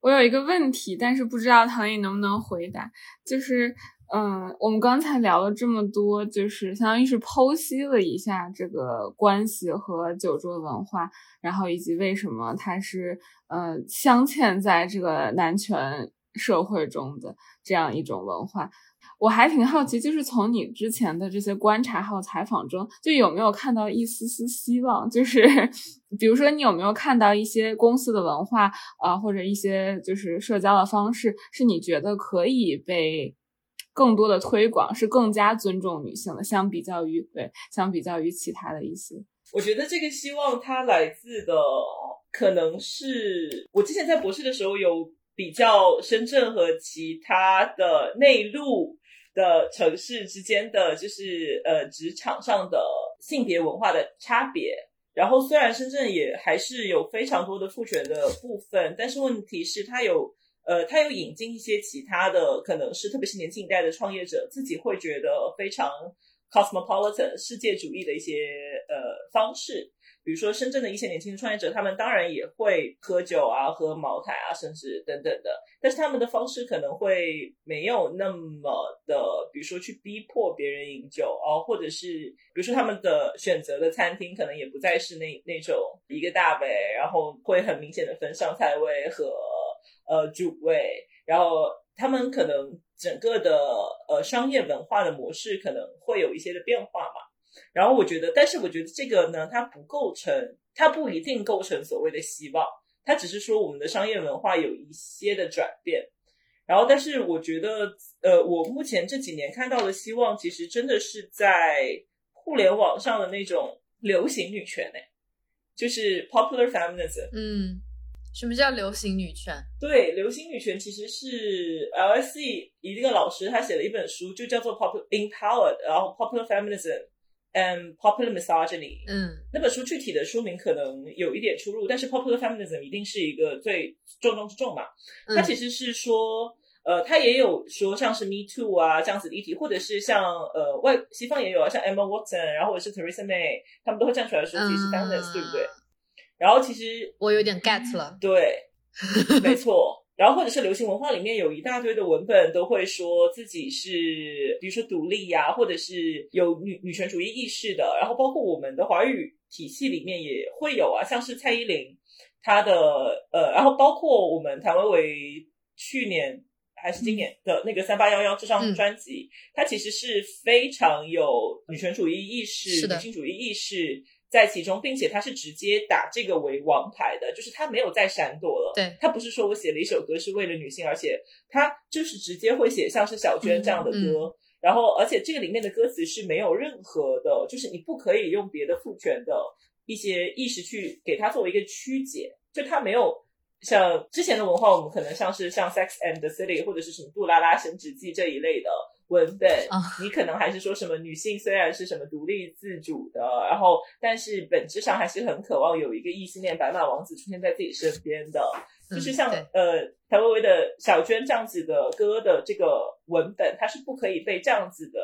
我有一个问题，但是不知道唐颖能不能回答，就是，嗯，我们刚才聊了这么多，就是相当于是剖析了一下这个关系和酒桌文化，然后以及为什么它是，呃，镶嵌在这个男权。社会中的这样一种文化，我还挺好奇，就是从你之前的这些观察还有采访中，就有没有看到一丝丝希望？就是 比如说，你有没有看到一些公司的文化啊，或者一些就是社交的方式，是你觉得可以被更多的推广，是更加尊重女性的，相比较于对，相比较于其他的一些。我觉得这个希望它来自的可能是我之前在博士的时候有比较深圳和其他的内陆的城市之间的就是呃职场上的性别文化的差别。然后虽然深圳也还是有非常多的父权的部分，但是问题是它有呃它有引进一些其他的，可能是特别是年轻一代的创业者自己会觉得非常。cosmopolitan 世界主义的一些呃方式，比如说深圳的一些年轻创业者，他们当然也会喝酒啊、喝茅台啊，甚至等等的，但是他们的方式可能会没有那么的，比如说去逼迫别人饮酒哦，或者是比如说他们的选择的餐厅可能也不再是那那种一个大杯，然后会很明显的分上菜位和呃主位，然后他们可能。整个的呃商业文化的模式可能会有一些的变化嘛，然后我觉得，但是我觉得这个呢，它不构成，它不一定构成所谓的希望，它只是说我们的商业文化有一些的转变，然后但是我觉得，呃，我目前这几年看到的希望，其实真的是在互联网上的那种流行女权诶，就是 popular feminism，嗯。什么叫流行女权？对，流行女权其实是 LSE 一个老师他写了一本书，就叫做 Popular Empowered，然后 Popular Feminism and Popular Misogyny。嗯，那本书具体的书名可能有一点出入，但是 Popular Feminism 一定是一个最重中之重嘛。它其实是说，呃，它也有说像是 Me Too 啊这样子的议题，或者是像呃外西方也有啊，像 Emma Watson，然后或者是 Theresa May，他们都会站出来说自己是 feminist，对不对？然后其实我有点 get 了，对，没错。然后或者是流行文化里面有一大堆的文本都会说自己是，比如说独立呀，或者是有女女权主义意识的。然后包括我们的华语体系里面也会有啊，像是蔡依林，她的呃，然后包括我们谭维维去年还是今年的那个三八幺幺这张专辑，它其实是非常有女权主义意识、女性主义意识。在其中，并且他是直接打这个为王牌的，就是他没有再闪躲了。对他不是说我写了一首歌是为了女性，而且他就是直接会写像是小娟这样的歌，然后而且这个里面的歌词是没有任何的，就是你不可以用别的父权的一些意识去给他作为一个曲解，就他没有像之前的文化，我们可能像是像 Sex and the City 或者是什么杜拉拉升职记这一类的。文本，你可能还是说什么女性虽然是什么独立自主的，然后但是本质上还是很渴望有一个异性恋白马王子出现在自己身边的，就是像呃谭维维的小娟这样子的歌的这个文本，它是不可以被这样子的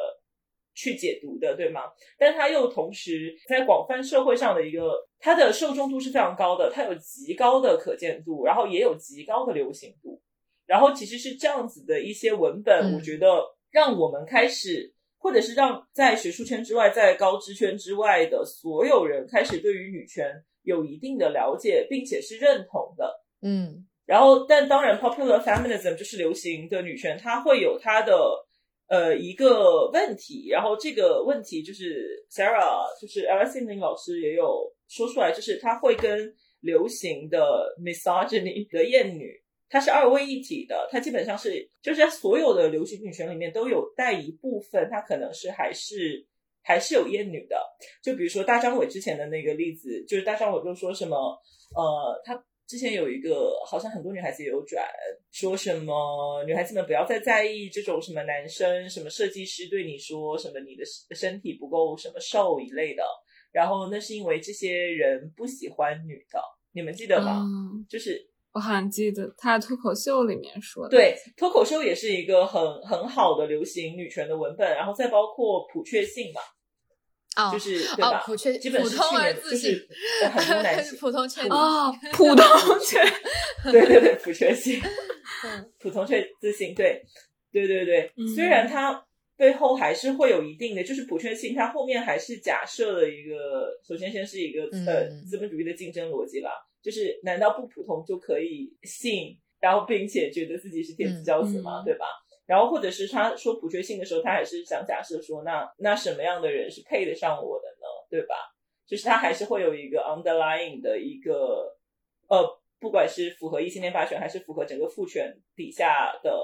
去解读的，对吗？但它又同时在广泛社会上的一个，它的受众度是非常高的，它有极高的可见度，然后也有极高的流行度，然后其实是这样子的一些文本，我觉得。让我们开始，或者是让在学术圈之外，在高知圈之外的所有人开始对于女权有一定的了解，并且是认同的。嗯，然后，但当然，popular feminism 就是流行的女权，它会有它的呃一个问题。然后这个问题就是 Sarah，就是 Alison 老师也有说出来，就是它会跟流行的 misogyny 的厌女。它是二位一体的，它基本上是就是在所有的流行女权里面都有带一部分，它可能是还是还是有厌女的。就比如说大张伟之前的那个例子，就是大张伟就说什么，呃，他之前有一个好像很多女孩子也有转，说什么女孩子们不要再在意这种什么男生什么设计师对你说什么你的身体不够什么瘦一类的，然后那是因为这些人不喜欢女的，你们记得吗？就是。我好像记得他脱口秀里面说的，对，脱口秀也是一个很很好的流行女权的文本，然后再包括普确性嘛，啊，就是对吧？普确，基本是去年就是很多男性 普通确啊，普通 确，对对对，普确性，普通确自信，对对对对，虽然它背后还是会有一定的，就是普确性，它后面还是假设了一个，首先先是一个呃资本主义的竞争逻辑啦。就是难道不普通就可以信，然后并且觉得自己是天之骄子吗？对吧？然后或者是他说普确性的时候，他还是想假设说，那那什么样的人是配得上我的呢？对吧？就是他还是会有一个 underlying 的一个呃，不管是符合异性恋霸权，还是符合整个父权底下的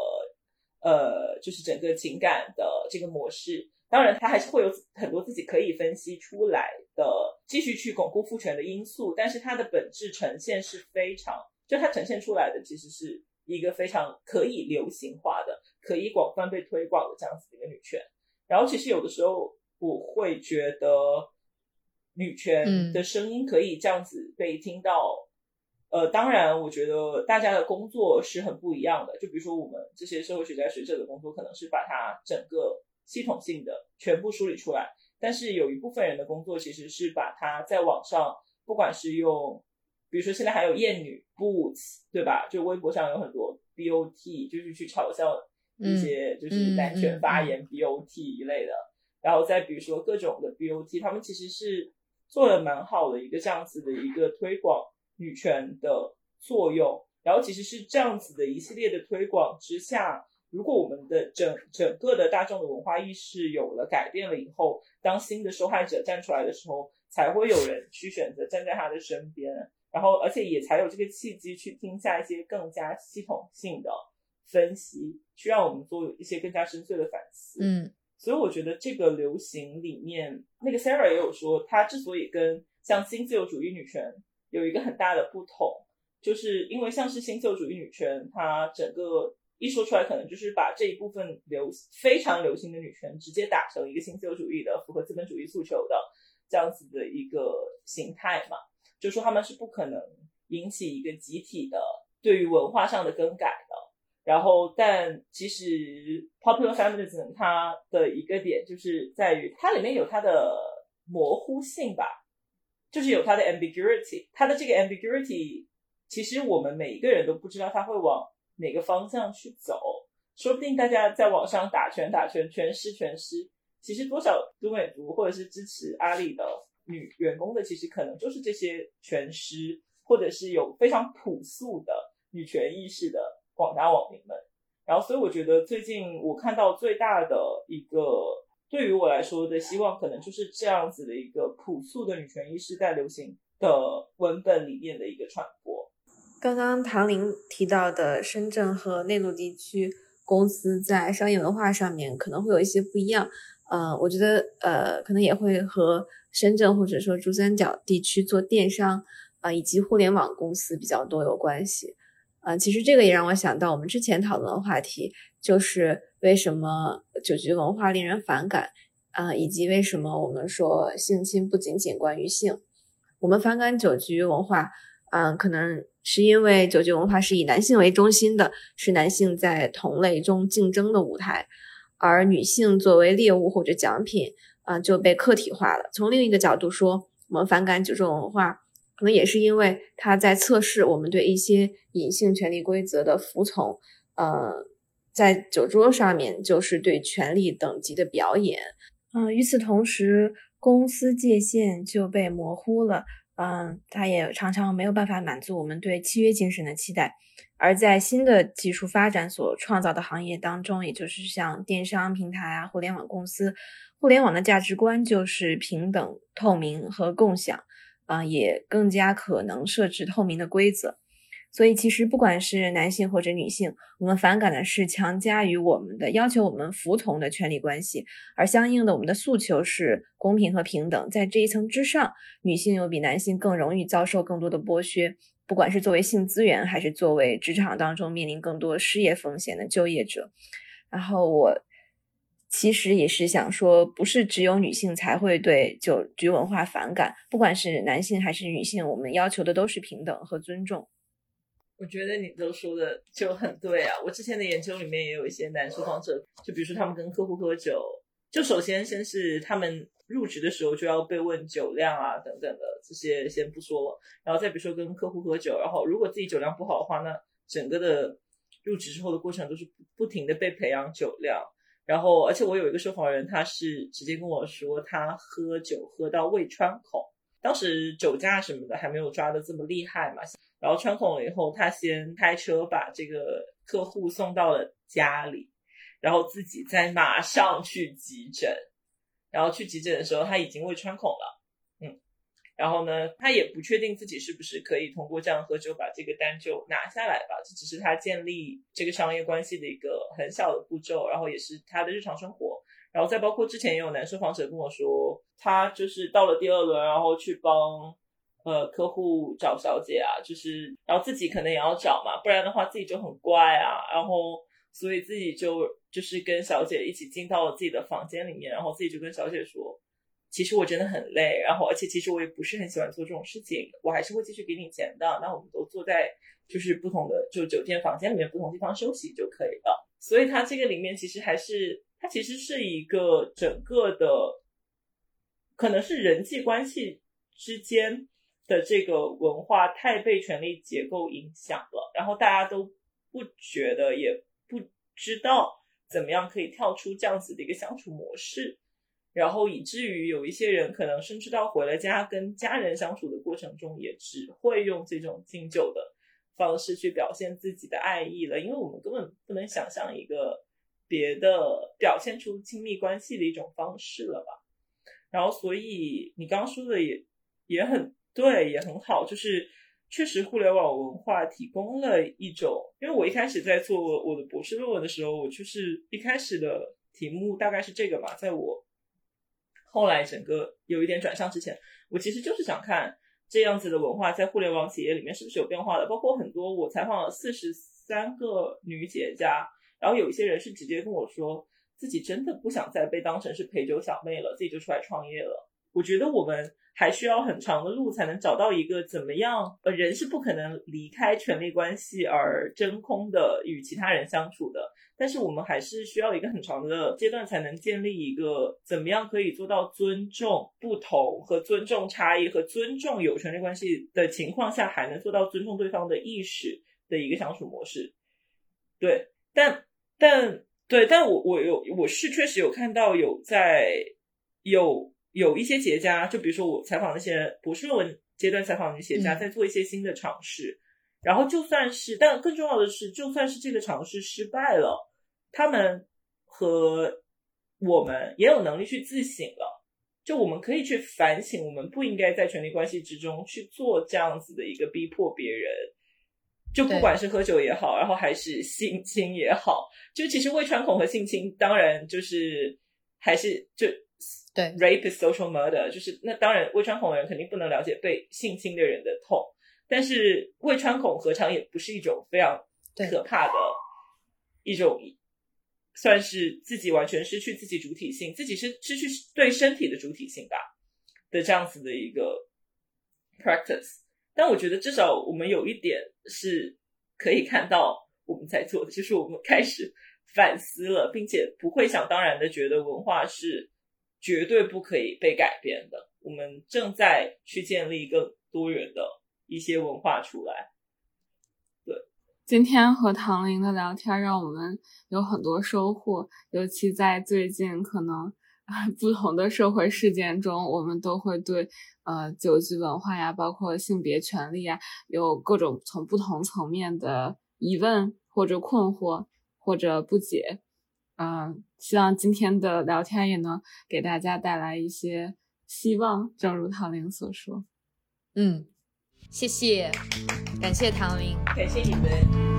呃，就是整个情感的这个模式。当然，它还是会有很多自己可以分析出来的，继续去巩固父权的因素。但是它的本质呈现是非常，就它呈现出来的其实是一个非常可以流行化的、可以广泛被推广的这样子的一个女权。然后，其实有的时候我会觉得，女权的声音可以这样子被听到。呃，当然，我觉得大家的工作是很不一样的。就比如说，我们这些社会学家学者的工作，可能是把它整个系统性的全部梳理出来。但是有一部分人的工作，其实是把它在网上，不管是用，比如说现在还有艳女 boots，对吧？就微博上有很多 bot，就是去嘲笑一些就是男权发言 bot 一类的。然后再比如说各种的 bot，他们其实是做的蛮好的一个这样子的一个推广。女权的作用，然后其实是这样子的一系列的推广之下，如果我们的整整个的大众的文化意识有了改变了以后，当新的受害者站出来的时候，才会有人去选择站在他的身边，然后而且也才有这个契机去听下一些更加系统性的分析，去让我们做一些更加深邃的反思。嗯，所以我觉得这个流行里面，那个 Sarah 也有说，他之所以跟像新自由主义女权。有一个很大的不同，就是因为像是新自由主义女权，它整个一说出来，可能就是把这一部分流非常流行的女权，直接打成一个新自由主义的、符合资本主义诉求的这样子的一个形态嘛，就说他们是不可能引起一个集体的对于文化上的更改的。然后，但其实 popular feminism 它的一个点就是在于它里面有它的模糊性吧。就是有它的 ambiguity，它的这个 ambiguity，其实我们每一个人都不知道它会往哪个方向去走。说不定大家在网上打拳打拳，拳师拳师，其实多少都美族或者是支持阿里的女员工的，其实可能就是这些拳师，或者是有非常朴素的女权意识的广大网民们。然后，所以我觉得最近我看到最大的一个。对于我来说的希望，可能就是这样子的一个朴素的女权意识在流行的文本里面的一个传播。刚刚唐玲提到的深圳和内陆地区公司在商业文化上面可能会有一些不一样，呃，我觉得呃，可能也会和深圳或者说珠三角地区做电商啊以及互联网公司比较多有关系。啊，其实这个也让我想到我们之前讨论的话题，就是为什么酒局文化令人反感啊，以及为什么我们说性侵不仅仅关于性。我们反感酒局文化，嗯，可能是因为酒局文化是以男性为中心的，是男性在同类中竞争的舞台，而女性作为猎物或者奖品，啊，就被客体化了。从另一个角度说，我们反感酒桌文化。可能也是因为他在测试我们对一些隐性权利规则的服从，呃，在酒桌上面就是对权力等级的表演，嗯，与此同时，公司界限就被模糊了，嗯，它也常常没有办法满足我们对契约精神的期待，而在新的技术发展所创造的行业当中，也就是像电商平台啊、互联网公司，互联网的价值观就是平等、透明和共享。啊，也更加可能设置透明的规则，所以其实不管是男性或者女性，我们反感的是强加于我们的要求我们服从的权利关系，而相应的我们的诉求是公平和平等。在这一层之上，女性又比男性更容易遭受更多的剥削，不管是作为性资源，还是作为职场当中面临更多失业风险的就业者。然后我。其实也是想说，不是只有女性才会对酒局文化反感，不管是男性还是女性，我们要求的都是平等和尊重。我觉得你都说的就很对啊！我之前的研究里面也有一些男受访者，就比如说他们跟客户喝酒，就首先先是他们入职的时候就要被问酒量啊等等的这些先不说了，然后再比如说跟客户喝酒，然后如果自己酒量不好的话，那整个的入职之后的过程都是不停的被培养酒量。然后，而且我有一个受访人，他是直接跟我说，他喝酒喝到胃穿孔，当时酒驾什么的还没有抓的这么厉害嘛。然后穿孔了以后，他先开车把这个客户送到了家里，然后自己再马上去急诊。然后去急诊的时候，他已经胃穿孔了，嗯。然后呢，他也不确定自己是不是可以通过这样喝酒把这个单就拿下来吧，这只是他建立这个商业关系的一个很小的步骤，然后也是他的日常生活。然后再包括之前也有男受访者跟我说，他就是到了第二轮，然后去帮呃客户找小姐啊，就是然后自己可能也要找嘛，不然的话自己就很乖啊，然后所以自己就就是跟小姐一起进到了自己的房间里面，然后自己就跟小姐说。其实我真的很累，然后而且其实我也不是很喜欢做这种事情，我还是会继续给你钱的。那我们都坐在就是不同的就酒店房间里面不同地方休息就可以了。所以它这个里面其实还是它其实是一个整个的，可能是人际关系之间的这个文化太被权力结构影响了，然后大家都不觉得也不知道怎么样可以跳出这样子的一个相处模式。然后以至于有一些人可能甚至到回了家跟家人相处的过程中，也只会用这种敬酒的方式去表现自己的爱意了，因为我们根本不能想象一个别的表现出亲密关系的一种方式了吧。然后，所以你刚刚说的也也很对，也很好，就是确实互联网文化提供了一种，因为我一开始在做我的博士论文的时候，我就是一开始的题目大概是这个嘛，在我。后来整个有一点转向之前，我其实就是想看这样子的文化在互联网企业里面是不是有变化的。包括很多我采访了四十三个女企业家，然后有一些人是直接跟我说自己真的不想再被当成是陪酒小妹了，自己就出来创业了。我觉得我们还需要很长的路才能找到一个怎么样，呃，人是不可能离开权力关系而真空的与其他人相处的。但是我们还是需要一个很长的阶段，才能建立一个怎么样可以做到尊重不同和尊重差异和尊重有权利关系的情况下，还能做到尊重对方的意识的一个相处模式。对，但但对，但我我有我是确实有看到有在有有一些企业家，就比如说我采访那些博士论文阶段采访的企业家，在做一些新的尝试。然后就算是，但更重要的是，就算是这个尝试失败了，他们和我们也有能力去自省了。就我们可以去反省，我们不应该在权力关系之中去做这样子的一个逼迫别人。就不管是喝酒也好，然后还是性侵也好，就其实未穿孔和性侵，当然就是还是就对 rape is social murder，就是那当然未穿孔的人肯定不能了解被性侵的人的痛。但是胃穿孔何尝也不是一种非常可怕的一种，算是自己完全失去自己主体性，自己是失去对身体的主体性吧的这样子的一个 practice。但我觉得至少我们有一点是可以看到我们在做的，就是我们开始反思了，并且不会想当然的觉得文化是绝对不可以被改变的。我们正在去建立更多元的。一些文化出来，对。今天和唐玲的聊天让我们有很多收获，尤其在最近可能不同的社会事件中，我们都会对呃酒局文化呀，包括性别权利呀，有各种从不同层面的疑问或者困惑或者不解。嗯，希望今天的聊天也能给大家带来一些希望，正如唐玲所说，嗯。谢谢，感谢唐玲，感谢你们。